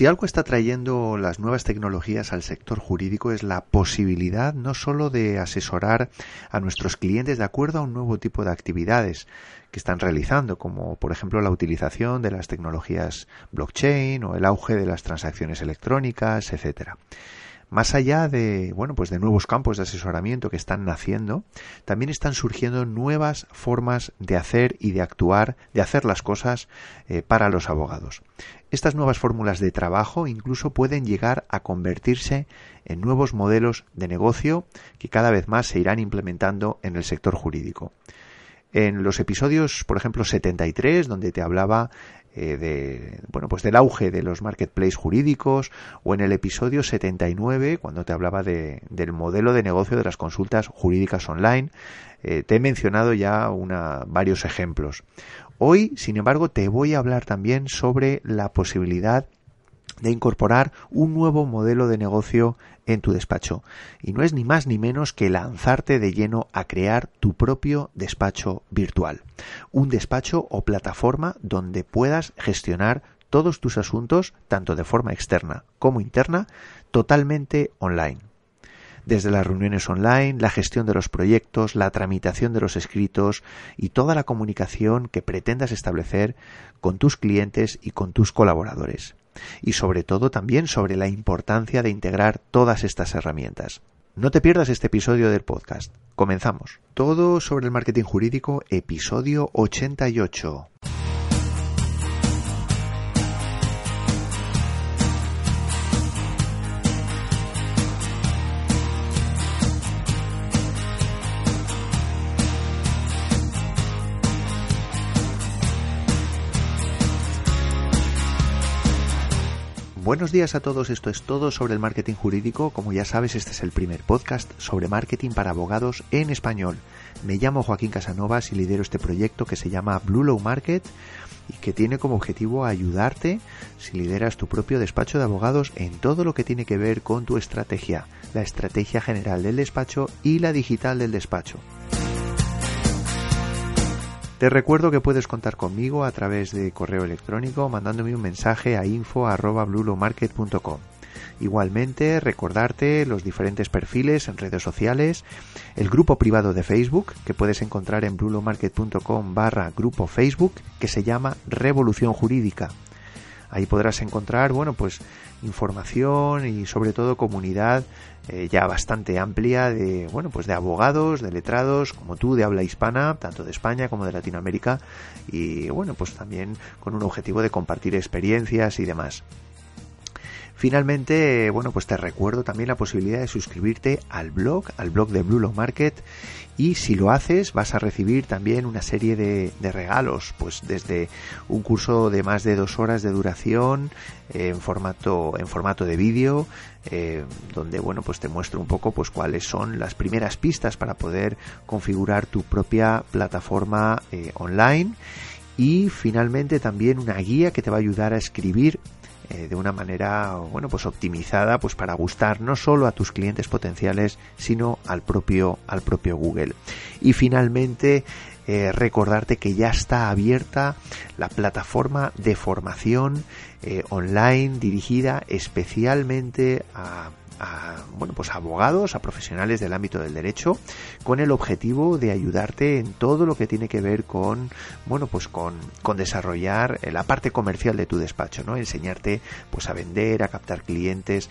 Si algo está trayendo las nuevas tecnologías al sector jurídico es la posibilidad no sólo de asesorar a nuestros clientes de acuerdo a un nuevo tipo de actividades que están realizando, como por ejemplo la utilización de las tecnologías blockchain o el auge de las transacciones electrónicas, etcétera. Más allá de, bueno, pues de nuevos campos de asesoramiento que están naciendo, también están surgiendo nuevas formas de hacer y de actuar, de hacer las cosas eh, para los abogados. Estas nuevas fórmulas de trabajo incluso pueden llegar a convertirse en nuevos modelos de negocio que cada vez más se irán implementando en el sector jurídico. En los episodios, por ejemplo, 73, donde te hablaba eh, de, bueno, pues del auge de los marketplaces jurídicos o en el episodio 79 cuando te hablaba de, del modelo de negocio de las consultas jurídicas online. Eh, te he mencionado ya una, varios ejemplos. Hoy, sin embargo, te voy a hablar también sobre la posibilidad de incorporar un nuevo modelo de negocio en tu despacho. Y no es ni más ni menos que lanzarte de lleno a crear tu propio despacho virtual. Un despacho o plataforma donde puedas gestionar todos tus asuntos, tanto de forma externa como interna, totalmente online desde las reuniones online, la gestión de los proyectos, la tramitación de los escritos y toda la comunicación que pretendas establecer con tus clientes y con tus colaboradores y sobre todo también sobre la importancia de integrar todas estas herramientas. No te pierdas este episodio del podcast. Comenzamos. Todo sobre el marketing jurídico, episodio 88. Buenos días a todos, esto es todo sobre el marketing jurídico. Como ya sabes, este es el primer podcast sobre marketing para abogados en español. Me llamo Joaquín Casanovas y lidero este proyecto que se llama Blue Low Market y que tiene como objetivo ayudarte si lideras tu propio despacho de abogados en todo lo que tiene que ver con tu estrategia, la estrategia general del despacho y la digital del despacho. Te recuerdo que puedes contar conmigo a través de correo electrónico mandándome un mensaje a info@blulomarket.com. Igualmente, recordarte los diferentes perfiles en redes sociales, el grupo privado de Facebook, que puedes encontrar en blulomarket.com barra grupo Facebook, que se llama Revolución Jurídica. Ahí podrás encontrar, bueno, pues información y sobre todo comunidad eh, ya bastante amplia de, bueno, pues de abogados, de letrados, como tú, de habla hispana, tanto de España como de Latinoamérica, y bueno, pues también con un objetivo de compartir experiencias y demás. Finalmente, bueno, pues te recuerdo también la posibilidad de suscribirte al blog, al blog de Blue Low Market y si lo haces vas a recibir también una serie de, regalos, pues desde un curso de más de dos horas de duración en formato en formato de vídeo, eh, donde bueno pues te muestro un poco pues cuáles son las primeras pistas para poder configurar tu propia plataforma eh, online. Y finalmente también una guía que te va a ayudar a escribir eh, de una manera bueno pues optimizada pues para gustar no solo a tus clientes potenciales sino al propio al propio Google. Y finalmente eh, recordarte que ya está abierta la plataforma de formación eh, online dirigida especialmente a a, bueno, pues a abogados, a profesionales del ámbito del derecho, con el objetivo de ayudarte en todo lo que tiene que ver con, bueno, pues con, con desarrollar eh, la parte comercial de tu despacho, ¿no? Enseñarte, pues a vender, a captar clientes,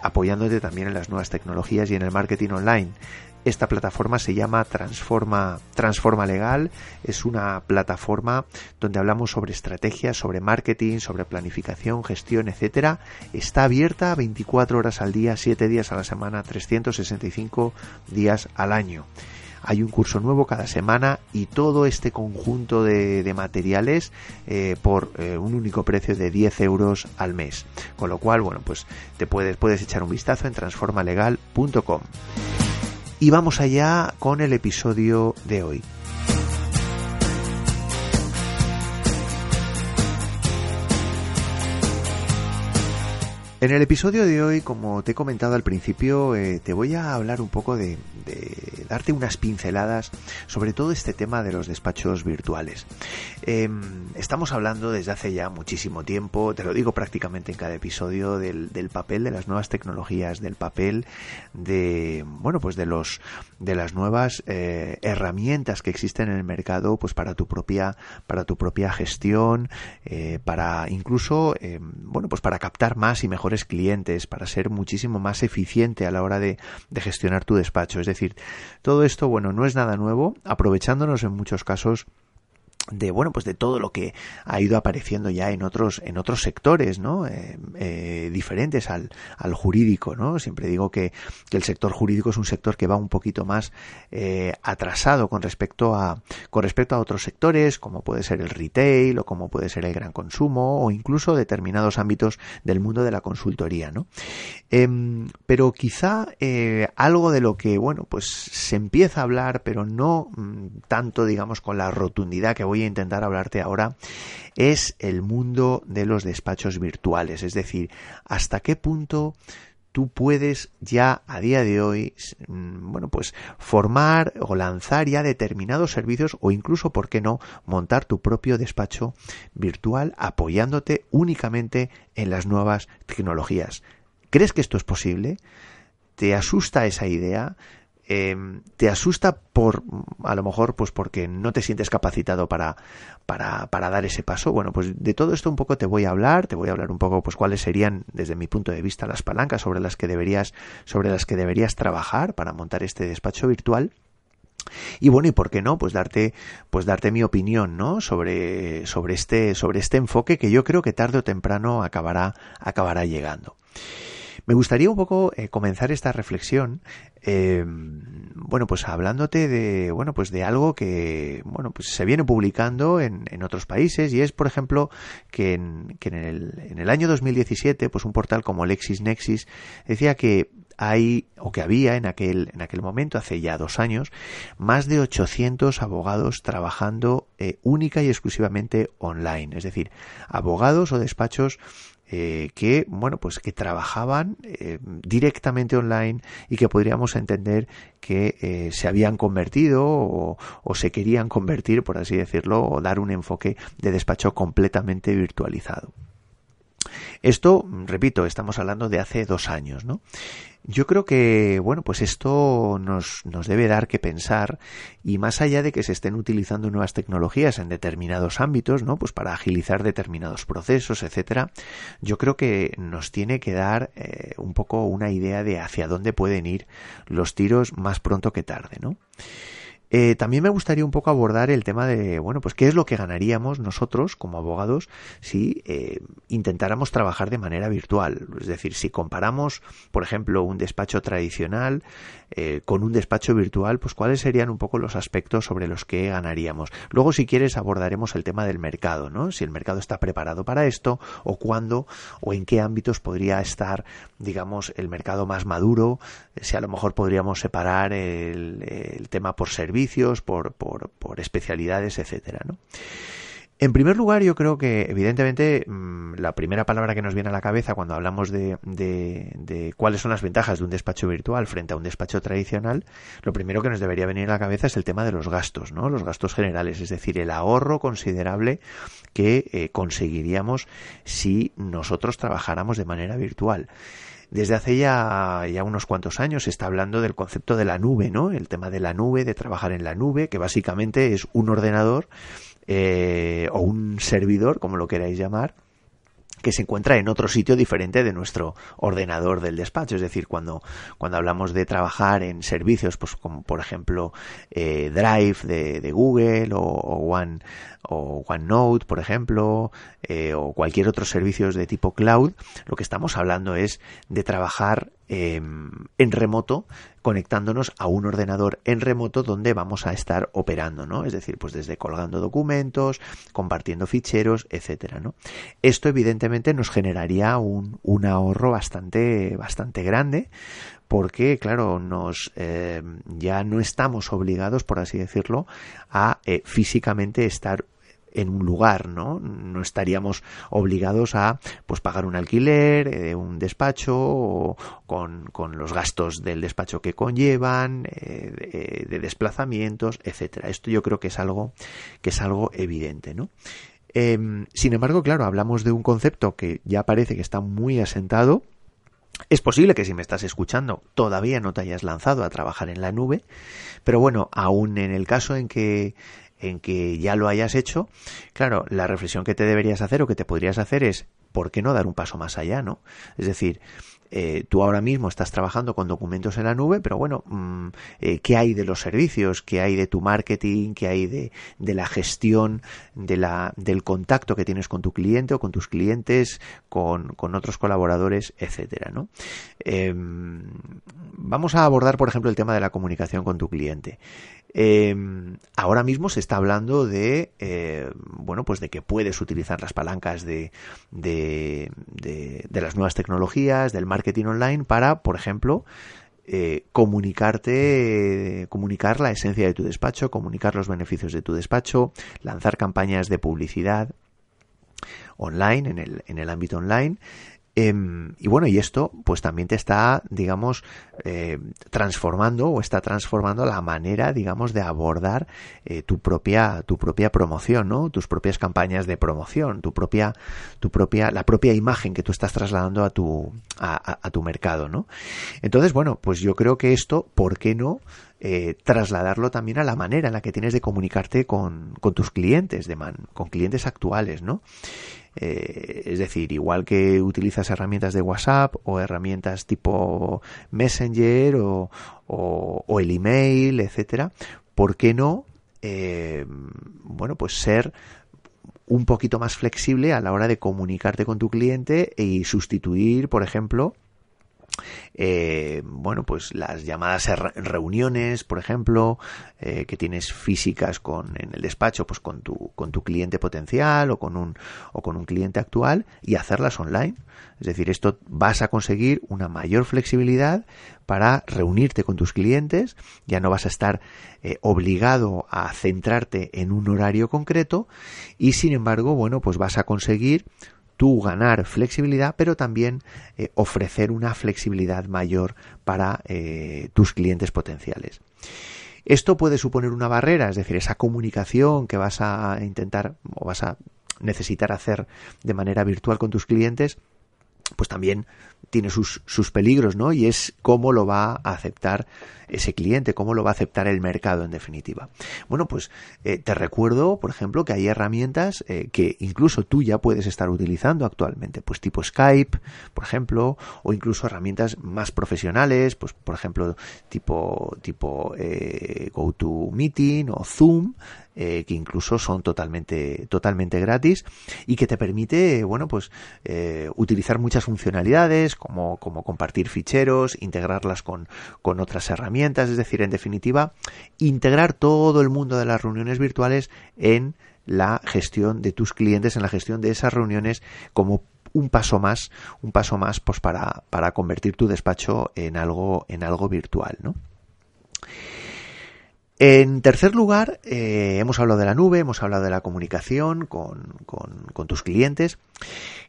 apoyándote también en las nuevas tecnologías y en el marketing online. Esta plataforma se llama Transforma, Transforma Legal. Es una plataforma donde hablamos sobre estrategias, sobre marketing, sobre planificación, gestión, etcétera. Está abierta 24 horas al día, 7 días a la semana, 365 días al año. Hay un curso nuevo cada semana y todo este conjunto de, materiales eh, por eh, un único precio de 10 euros al mes. Con lo cual, bueno, pues te puedes, puedes echar un vistazo en transformalegal.com. Y vamos allá con el episodio de hoy. En el episodio de hoy, como te he comentado al principio, eh, te voy a hablar un poco de, darte unas pinceladas sobre todo este tema de los despachos virtuales. Em, estamos hablando desde hace ya muchísimo tiempo, te lo digo prácticamente en cada episodio, del, papel de las nuevas tecnologías, del papel de, bueno, pues de los, de las nuevas eh, herramientas que existen en el mercado, pues para tu propia, para tu propia gestión, eh, para incluso, em, bueno, pues para captar más y mejor clientes, para ser muchísimo más eficiente a la hora de, gestionar tu despacho. Es decir, todo esto, bueno, no es nada nuevo, aprovechándonos en muchos casos de bueno pues de todo lo que ha ido apareciendo ya en otros en otros sectores no eh, eh, diferentes al, al, jurídico no siempre digo que, que, el sector jurídico es un sector que va un poquito más eh, atrasado con respecto a con respecto a otros sectores como puede ser el retail o como puede ser el gran consumo o incluso determinados ámbitos del mundo de la consultoría no em, pero quizá algo de lo que bueno pues se empieza a hablar pero no mm, tanto digamos con la rotundidad que voy intentar hablarte ahora es el mundo de los despachos virtuales, es decir, hasta qué punto tú puedes ya a día de hoy, mm, bueno, pues formar o lanzar ya determinados servicios o incluso, ¿por qué no?, montar tu propio despacho virtual apoyándote únicamente en las nuevas tecnologías. ¿Crees que esto es posible? ¿Te asusta esa idea? Em, te asusta por a lo mejor pues porque no te sientes capacitado para, para, para, dar ese paso bueno pues de todo esto un poco te voy a hablar te voy a hablar un poco pues cuáles serían desde mi punto de vista las palancas sobre las que deberías sobre las que deberías trabajar para montar este despacho virtual y bueno, y por qué no, pues darte, pues darte mi opinión, ¿no? Sobre, sobre este, sobre este enfoque que yo creo que tarde o temprano acabará, acabará llegando. Me gustaría un poco eh, comenzar esta reflexión, eh, bueno, pues hablándote de, bueno, pues de algo que, bueno, pues se viene publicando en, en otros países y es, por ejemplo, que, en, que en, el, en el año 2017, pues un portal como LexisNexis decía que hay o que había en aquel en aquel momento hace ya dos años más de 800 abogados trabajando eh, única y exclusivamente online. Es decir abogados o despachos eh, que bueno pues que trabajaban eh, directamente online y que podríamos entender que eh, se habían convertido o, o, se querían convertir por así decirlo o dar un enfoque de despacho completamente virtualizado esto, repito, estamos hablando de hace dos años, ¿no? Yo creo que, bueno, pues esto nos, nos debe dar que pensar y más allá de que se estén utilizando nuevas tecnologías en determinados ámbitos, ¿no? Pues para agilizar determinados procesos, etcétera, yo creo que nos tiene que dar eh, un poco una idea de hacia dónde pueden ir los tiros más pronto que tarde, ¿no? Eh, también me gustaría un poco abordar el tema de, bueno, pues qué es lo que ganaríamos nosotros como abogados si eh, intentáramos trabajar de manera virtual. Es decir, si comparamos, por ejemplo, un despacho tradicional eh, con un despacho virtual, pues cuáles serían un poco los aspectos sobre los que ganaríamos. Luego, si quieres, abordaremos el tema del mercado, ¿no? Si el mercado está preparado para esto o cuándo o en qué ámbitos podría estar, digamos, el mercado más maduro, si a lo mejor podríamos separar el, el tema por servicio por, por, por especialidades, etcétera. En primer lugar, yo creo que, evidentemente, mm, la primera palabra que nos viene a la cabeza cuando hablamos de, cuáles son las ventajas de un despacho virtual frente a un despacho tradicional, lo primero que nos debería venir a la cabeza es el tema de los gastos, ¿no? Los gastos generales, es decir, el ahorro considerable que eh, conseguiríamos si nosotros trabajáramos de manera virtual. Desde hace ya, ya unos cuantos años se está hablando del concepto de la nube, ¿no? El tema de la nube, de trabajar en la nube, que básicamente es un ordenador eh, o un servidor, como lo queráis llamar, que se encuentra en otro sitio diferente de nuestro ordenador del despacho. Es decir, cuando, cuando hablamos de trabajar en servicios, pues como por ejemplo eh, Drive de, de Google o, o, One o OneNote, por ejemplo, eh, o cualquier otro servicio de tipo cloud, lo que estamos hablando es de trabajar eh, en remoto conectándonos a un ordenador en remoto donde vamos a estar operando, ¿no? Es decir, pues desde colgando documentos, compartiendo ficheros, etcétera, ¿no? Esto evidentemente nos generaría un, un ahorro bastante, bastante grande porque, claro, nos eh, ya no estamos obligados, por así decirlo, a eh, físicamente estar en un lugar, ¿no? No estaríamos obligados a pues pagar un alquiler de un despacho o con, con, los gastos del despacho que conllevan, de, de, desplazamientos, etcétera. Esto yo creo que es algo que es algo evidente, ¿no? Em, sin embargo, claro, hablamos de un concepto que ya parece que está muy asentado. Es posible que si me estás escuchando todavía no te hayas lanzado a trabajar en la nube, pero bueno, aún en el caso en que en que ya lo hayas hecho, claro, la reflexión que te deberías hacer o que te podrías hacer es ¿por qué no dar un paso más allá, no? Es decir, eh, tú ahora mismo estás trabajando con documentos en la nube, pero bueno, mm, eh, ¿qué hay de los servicios? ¿Qué hay de tu marketing? ¿Qué hay de, la gestión del contacto que tienes con tu cliente o con tus clientes, con, con otros colaboradores, etcétera, ¿no? Em, vamos a abordar, por ejemplo, el tema de la comunicación con tu cliente. Em, ahora mismo se está hablando de, eh, bueno, pues de que puedes utilizar las palancas de, de, de, las nuevas tecnologías, del marketing online para, por ejemplo, eh, comunicarte, comunicar la esencia de tu despacho, comunicar los beneficios de tu despacho, lanzar campañas de publicidad online, en el, en el ámbito online, Em, y bueno, y esto pues también te está, digamos, eh, transformando o está transformando la manera, digamos, de abordar eh, tu propia, tu propia promoción, ¿no? Tus propias campañas de promoción, tu propia, tu propia, la propia imagen que tú estás trasladando a tu, a, tu mercado, ¿no? Entonces, bueno, pues yo creo que esto, ¿por qué no? Eh, trasladarlo también a la manera en la que tienes de comunicarte con, tus clientes, con clientes actuales, ¿no? Eh, es decir, igual que utilizas herramientas de WhatsApp o herramientas tipo Messenger o, o, el email, etcétera, ¿por qué no? Eh, bueno, pues ser un poquito más flexible a la hora de comunicarte con tu cliente y sustituir, por ejemplo, eh, bueno, pues las llamadas reuniones, por ejemplo, eh, que tienes físicas con, en el despacho, pues con tu, con tu cliente potencial o con un, o con un cliente actual y hacerlas online. Es decir, esto vas a conseguir una mayor flexibilidad para reunirte con tus clientes, ya no vas a estar eh, obligado a centrarte en un horario concreto y sin embargo, bueno, pues vas a conseguir tú ganar flexibilidad, pero también eh, ofrecer una flexibilidad mayor para eh, tus clientes potenciales. Esto puede suponer una barrera, es decir, esa comunicación que vas a intentar o vas a necesitar hacer de manera virtual con tus clientes, pues también tiene sus, sus peligros, ¿no? Y es cómo lo va a aceptar ese cliente, cómo lo va a aceptar el mercado en definitiva. Bueno, pues eh, te recuerdo, por ejemplo, que hay herramientas eh, que incluso tú ya puedes estar utilizando actualmente, pues tipo Skype, por ejemplo, o incluso herramientas más profesionales, pues por ejemplo, tipo, tipo eh, GoToMeeting o Zoom, que incluso son totalmente, totalmente gratis y que te permite, bueno, pues utilizar muchas funcionalidades como, como compartir ficheros, integrarlas con, con otras herramientas es decir, en definitiva, integrar todo el mundo de las reuniones virtuales en la gestión de tus clientes, en la gestión de esas reuniones como un paso más, un paso más pues para, para convertir tu despacho en algo, en algo virtual, ¿no? En tercer lugar, eh, hemos hablado de la nube, hemos hablado de la comunicación con, con, con tus clientes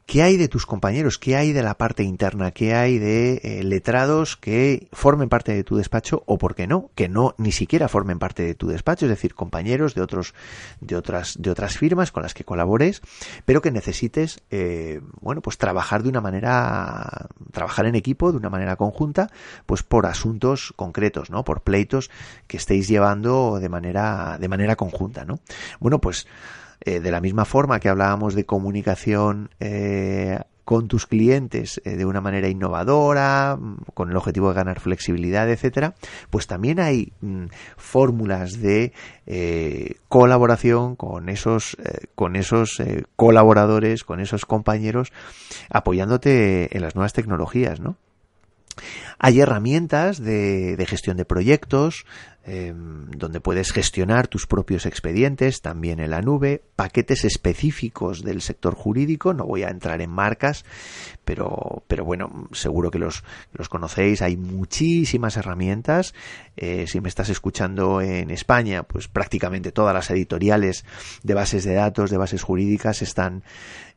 ¿Qué hay de tus compañeros? ¿Qué hay de la parte interna? ¿Qué hay de eh, letrados que formen parte de tu despacho o, por qué no, que no ni siquiera formen parte de tu despacho? Es decir, compañeros de otros, de otras, de otras firmas con las que colabores, pero que necesites, eh, bueno, pues trabajar de una manera, trabajar en equipo de una manera conjunta, pues por asuntos concretos, ¿no? Por pleitos que estéis llevando de manera, de manera conjunta, ¿no? Bueno, pues eh, de la misma forma que hablábamos de comunicación eh, con tus clientes eh, de una manera innovadora, mm, con el objetivo de ganar flexibilidad, etcétera, pues también hay mm, fórmulas de colaboración con esos, con esos colaboradores, con esos compañeros, apoyándote en las nuevas tecnologías, ¿no? Hay herramientas de, gestión de proyectos, em, donde puedes gestionar tus propios expedientes, también en la nube, paquetes específicos del sector jurídico, no voy a entrar en marcas, pero, pero bueno, seguro que los, los conocéis, hay muchísimas herramientas, eh, si me estás escuchando en España, pues prácticamente todas las editoriales de bases de datos, de bases jurídicas están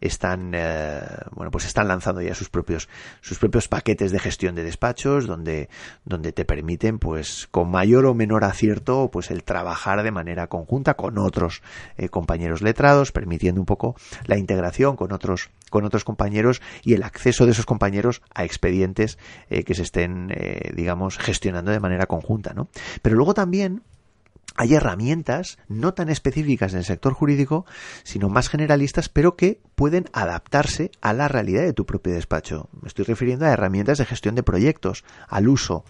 están eh, bueno pues están lanzando ya sus propios sus propios paquetes de gestión de despachos donde donde te permiten pues con mayor o menor acierto pues el trabajar de manera conjunta con otros eh, compañeros letrados permitiendo un poco la integración con otros con otros compañeros y el acceso de esos compañeros a expedientes eh, que se estén digamos gestionando de manera conjunta no pero luego también hay herramientas no tan específicas en el sector jurídico, sino más generalistas, pero que pueden adaptarse a la realidad de tu propio despacho. Me estoy refiriendo a herramientas de gestión de proyectos, al uso.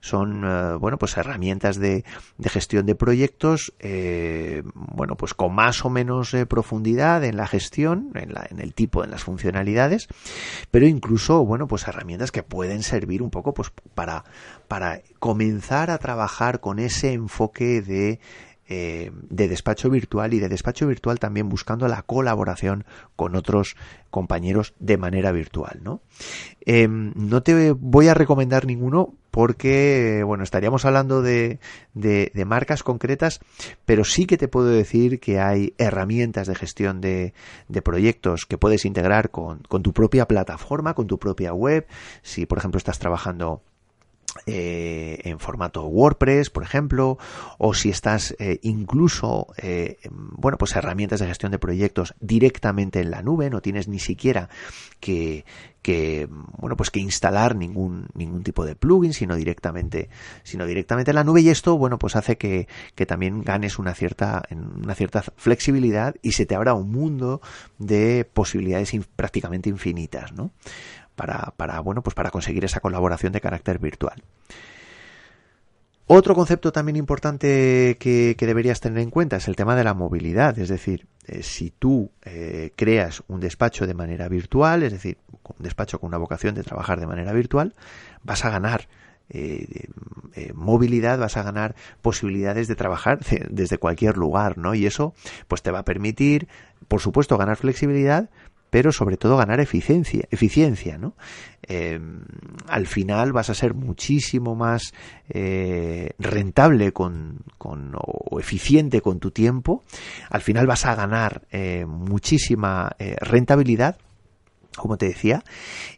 Son, eh, bueno, pues herramientas de, gestión de proyectos, eh, bueno, pues con más o menos eh, profundidad en la gestión, en, en el tipo, en las funcionalidades, pero incluso, bueno, pues herramientas que pueden servir un poco, pues para, para comenzar a trabajar con ese enfoque de eh, de despacho virtual y de despacho virtual también buscando la colaboración con otros compañeros de manera virtual, ¿no? Em, no te voy a recomendar ninguno porque, bueno, estaríamos hablando de, de, marcas concretas, pero sí que te puedo decir que hay herramientas de gestión de, de proyectos que puedes integrar con, con tu propia plataforma, con tu propia web. Si, por ejemplo, estás trabajando eh, en formato WordPress, por ejemplo, o si estás eh, incluso, eh, bueno, pues herramientas de gestión de proyectos directamente en la nube, no tienes ni siquiera que, que bueno pues que instalar ningún ningún tipo de plugin sino directamente sino directamente en la nube y esto bueno pues hace que, que también ganes una cierta una cierta flexibilidad y se te abra un mundo de posibilidades prácticamente infinitas no para, bueno, pues para conseguir esa colaboración de carácter virtual. Otro concepto también importante que, deberías tener en cuenta es el tema de la movilidad, es decir, eh, si tú eh, creas un despacho de manera virtual, es decir, un despacho con una vocación de trabajar de manera virtual, vas a ganar eh, movilidad, vas a ganar posibilidades de trabajar desde cualquier lugar, ¿no? Y eso, pues te va a permitir, por supuesto, ganar flexibilidad, pero sobre todo ganar eficiencia, eficiencia ¿no? Em, al final vas a ser muchísimo más eh, rentable con, con, o eficiente con tu tiempo, al final vas a ganar eh, muchísima eh, rentabilidad como te decía,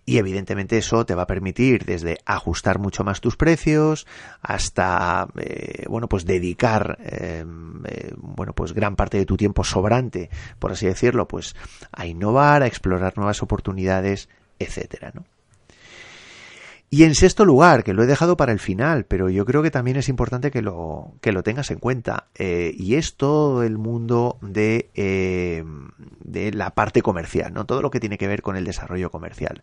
y evidentemente eso te va a permitir desde ajustar mucho más tus precios hasta, eh, bueno, pues dedicar, em, eh, bueno, pues gran parte de tu tiempo sobrante, por así decirlo, pues a innovar, a explorar nuevas oportunidades, etcétera, ¿no? Y en sexto lugar, que lo he dejado para el final, pero yo creo que también es importante que lo, que lo tengas en cuenta, eh, y es todo el mundo de, eh, de la parte comercial, ¿no? Todo lo que tiene que ver con el desarrollo comercial.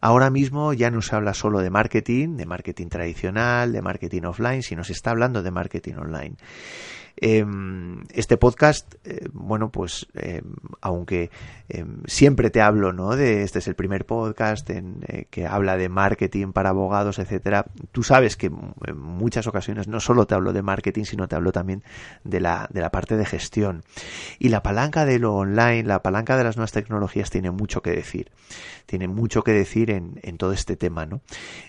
Ahora mismo ya no se habla solo de marketing, de marketing tradicional, de marketing offline, sino se está hablando de marketing online. Em, este podcast, eh, bueno, pues em, aunque em, siempre te hablo, ¿no? De este es el primer podcast eh, que habla de marketing para abogados, etcétera. Tú sabes que en muchas ocasiones no solo te hablo de marketing, sino te hablo también de la, de la parte de gestión. Y la palanca de lo online, la palanca de las nuevas tecnologías tiene mucho que decir. Tiene mucho que decir en, todo este tema, ¿no?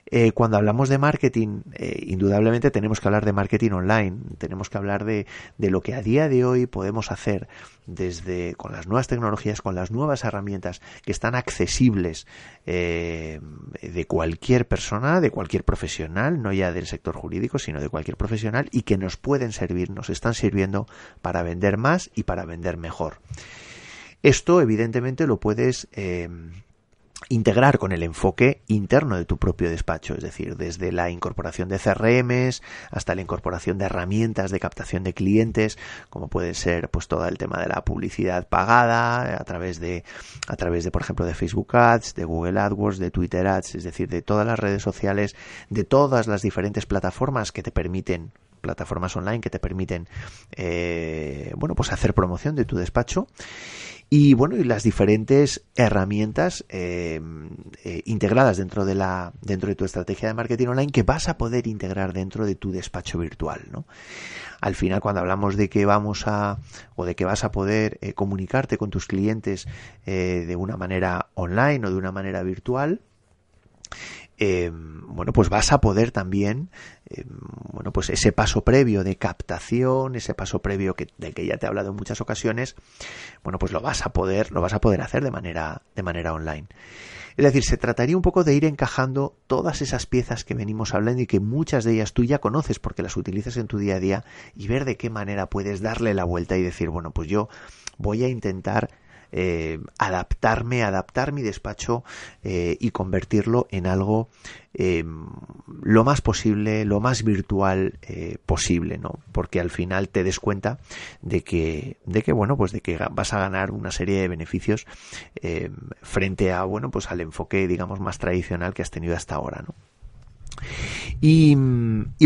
Eh, cuando hablamos de marketing, indudablemente tenemos que hablar de marketing online, tenemos que hablar de, de lo que a día de hoy podemos hacer desde con las nuevas tecnologías, con las nuevas herramientas que están accesibles eh, de cualquier persona, de cualquier profesional, no ya del sector jurídico, sino de cualquier profesional y que nos pueden servir, nos están sirviendo para vender más y para vender mejor. Esto, evidentemente, lo puedes eh, integrar con el enfoque interno de tu propio despacho, es decir, desde la incorporación de CRMs hasta la incorporación de herramientas de captación de clientes, como puede ser pues todo el tema de la publicidad pagada a través de a través de por ejemplo de Facebook Ads, de Google AdWords, de Twitter Ads, es decir, de todas las redes sociales, de todas las diferentes plataformas que te permiten plataformas online que te permiten eh, bueno pues hacer promoción de tu despacho y bueno y las diferentes herramientas eh, eh, integradas dentro de la dentro de tu estrategia de marketing online que vas a poder integrar dentro de tu despacho virtual ¿no? al final cuando hablamos de que vamos a o de que vas a poder eh, comunicarte con tus clientes de una manera online o de una manera virtual eh, bueno, pues vas a poder también, eh, bueno, pues ese paso previo de captación, ese paso previo que, del que ya te he hablado en muchas ocasiones, bueno, pues lo vas a poder, lo vas a poder hacer de manera, de manera online. Es decir, se trataría un poco de ir encajando todas esas piezas que venimos hablando y que muchas de ellas tú ya conoces porque las utilizas en tu día a día y ver de qué manera puedes darle la vuelta y decir, bueno, pues yo voy a intentar eh, adaptarme, adaptar mi despacho eh, y convertirlo en algo eh, lo más posible, lo más virtual posible, ¿no? Porque al final te des cuenta de que, de que bueno, pues de que vas a ganar una serie de beneficios frente a, bueno, pues al enfoque, digamos, más tradicional que has tenido hasta ahora, ¿no? Y,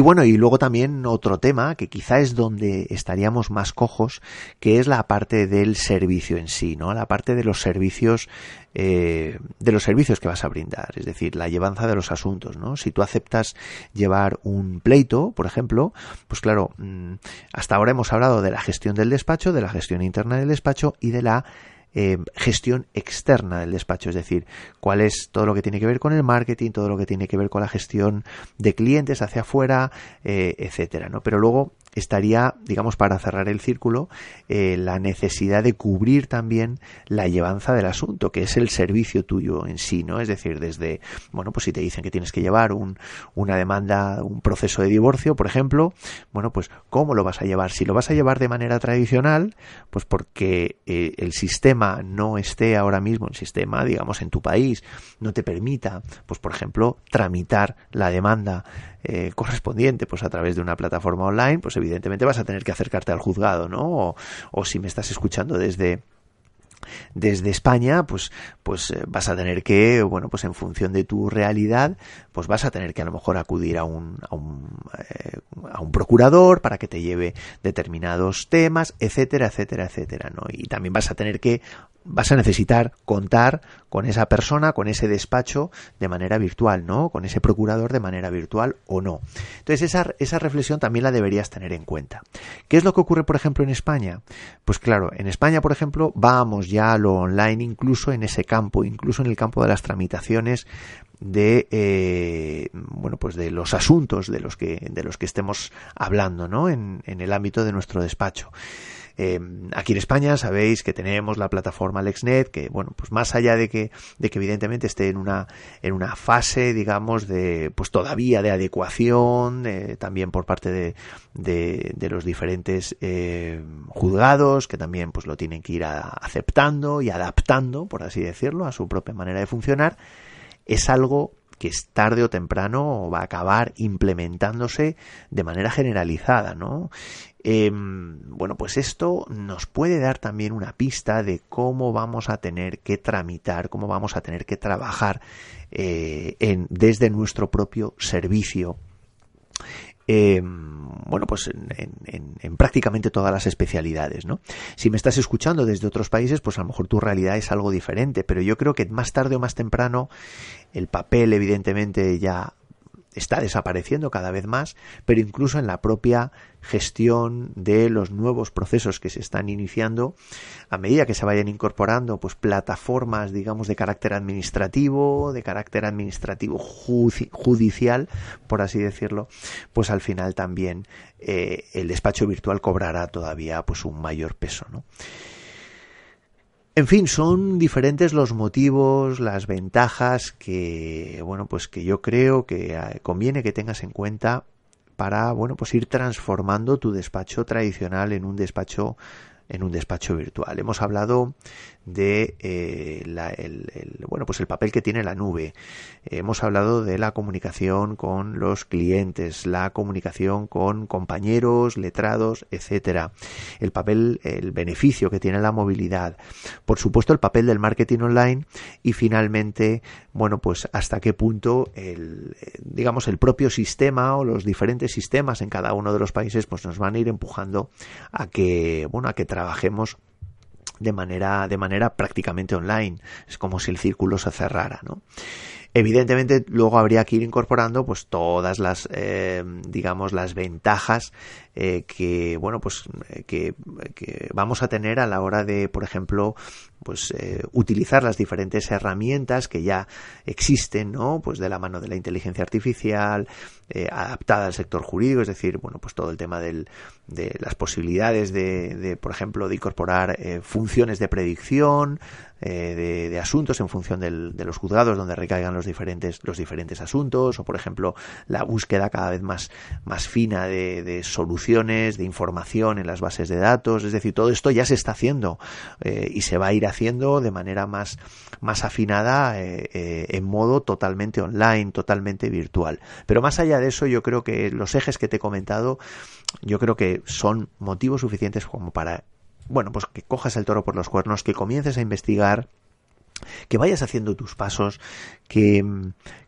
bueno, y luego también otro tema que quizá es donde estaríamos más cojos, que es la parte del servicio en sí, ¿no? La parte de los servicios, eh, de los servicios que vas a brindar, es decir, la llevanza de los asuntos, ¿no? Si tú aceptas llevar un pleito, por ejemplo, pues claro, mm, hasta ahora hemos hablado de la gestión del despacho, de la gestión interna del despacho y de la eh, gestión externa del despacho, es decir, cuál es todo lo que tiene que ver con el marketing, todo lo que tiene que ver con la gestión de clientes hacia afuera, eh, etcétera, ¿no? Pero luego estaría, digamos, para cerrar el círculo, eh, la necesidad de cubrir también la llevanza del asunto, que es el servicio tuyo en sí, ¿no? Es decir, desde, bueno, pues si te dicen que tienes que llevar un, una demanda, un proceso de divorcio, por ejemplo, bueno, pues ¿cómo lo vas a llevar? Si lo vas a llevar de manera tradicional, pues porque eh, el sistema no esté ahora mismo, el sistema, digamos, en tu país, no te permita, pues por ejemplo, tramitar la demanda eh, correspondiente, pues a través de una plataforma online, pues evidentemente vas a tener que acercarte al juzgado, ¿no? O, si me estás escuchando desde desde España, pues, pues eh, vas a tener que, bueno, pues en función de tu realidad, pues vas a tener que a lo mejor acudir a un, a un, eh, a un procurador para que te lleve determinados temas, etcétera, etcétera, etcétera, ¿no? Y también vas a tener que vas a necesitar contar con esa persona, con ese despacho de manera virtual, ¿no? Con ese procurador de manera virtual o no. Entonces esa, esa reflexión también la deberías tener en cuenta. ¿Qué es lo que ocurre, por ejemplo, en España? Pues claro, en España, por ejemplo, vamos ya a lo online incluso en ese campo, incluso en el campo de las tramitaciones de eh, bueno pues de los asuntos de los que de los que estemos hablando ¿no? en, en el ámbito de nuestro despacho eh, aquí en España sabéis que tenemos la plataforma LexNet, que bueno, pues más allá de que, de que evidentemente esté en una, en una fase, digamos, de, pues todavía de adecuación, eh, también por parte de, de, los diferentes eh, juzgados, que también pues lo tienen que ir aceptando y adaptando, por así decirlo, a su propia manera de funcionar, es algo que es tarde o temprano va a acabar implementándose de manera generalizada, ¿no? Em, bueno, pues esto nos puede dar también una pista de cómo vamos a tener que tramitar, cómo vamos a tener que trabajar eh, en, desde nuestro propio servicio em, bueno, pues en, en, prácticamente todas las especialidades, ¿no? Si me estás escuchando desde otros países, pues a lo mejor tu realidad es algo diferente, pero yo creo que más tarde o más temprano el papel, evidentemente, ya está desapareciendo cada vez más, pero incluso en la propia gestión de los nuevos procesos que se están iniciando, a medida que se vayan incorporando pues plataformas, digamos, de carácter administrativo, de carácter administrativo judicial, por así decirlo, pues al final también eh, el despacho virtual cobrará todavía pues un mayor peso, ¿no? En fin, son diferentes los motivos, las ventajas que, bueno, pues que yo creo que eh, conviene que tengas en cuenta para, bueno, pues ir transformando tu despacho tradicional en un despacho en un despacho virtual. Hemos hablado de eh, el, bueno pues el papel que tiene la nube. Hemos hablado de la comunicación con los clientes, la comunicación con compañeros, letrados, etcétera. El papel, el beneficio que tiene la movilidad. Por supuesto, el papel del marketing online y finalmente, bueno pues hasta qué punto el digamos el propio sistema o los diferentes sistemas en cada uno de los países pues nos van a ir empujando a que bueno a que trabajemos de manera, de manera prácticamente online. Es como si el círculo se cerrara, ¿no? Evidentemente, luego habría que ir incorporando pues todas las, eh, digamos, las ventajas eh, que, bueno, pues eh, que, que, vamos a tener a la hora de, por ejemplo, pues eh, utilizar las diferentes herramientas que ya existen, ¿no? Pues de la mano de la inteligencia artificial, eh, adaptada al sector jurídico, es decir, bueno, pues todo el tema del, de las posibilidades de, de por ejemplo, de incorporar funciones de predicción, de, de, asuntos en función de los juzgados donde recaigan los diferentes, los diferentes asuntos, o por ejemplo, la búsqueda cada vez más, más fina de, soluciones, de información en las bases de datos, es decir, todo esto ya se está haciendo y se va a ir haciendo de manera más, más afinada eh, eh, en modo totalmente online, totalmente virtual. Pero más allá de eso, yo creo que los ejes que te he comentado, yo creo que son motivos suficientes como para, bueno, pues que cojas el toro por los cuernos, que comiences a investigar, que vayas haciendo tus pasos, que,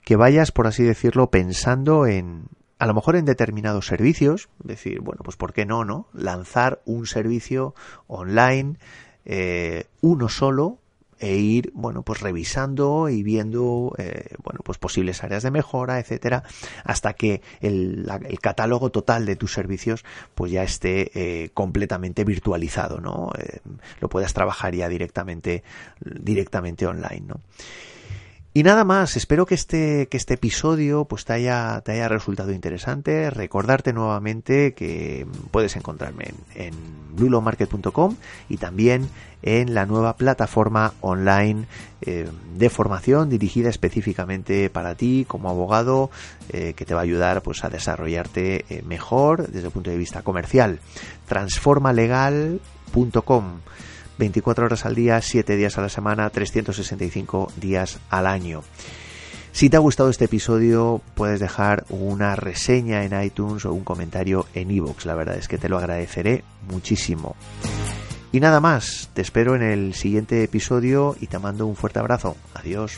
que vayas, por así decirlo, pensando en, a lo mejor en determinados servicios, decir, bueno, pues ¿por qué no, no? Lanzar un servicio online eh, uno solo e ir bueno pues revisando y viendo eh, bueno pues posibles áreas de mejora etcétera hasta que el, el, catálogo total de tus servicios pues ya esté eh, completamente virtualizado no eh, lo puedas trabajar ya directamente directamente online no y nada más, espero que este, que este episodio pues te haya, te haya resultado interesante. Recordarte nuevamente que puedes encontrarme en, en y también en la nueva plataforma online eh, de formación dirigida específicamente para ti como abogado eh, que te va a ayudar pues a desarrollarte eh, mejor desde el punto de vista comercial. Transformalegal.com 24 horas al día, 7 días a la semana, 365 días al año. Si te ha gustado este episodio, puedes dejar una reseña en iTunes o un comentario en iVoox. La verdad es que te lo agradeceré muchísimo. Y nada más, te espero en el siguiente episodio y te mando un fuerte abrazo. Adiós.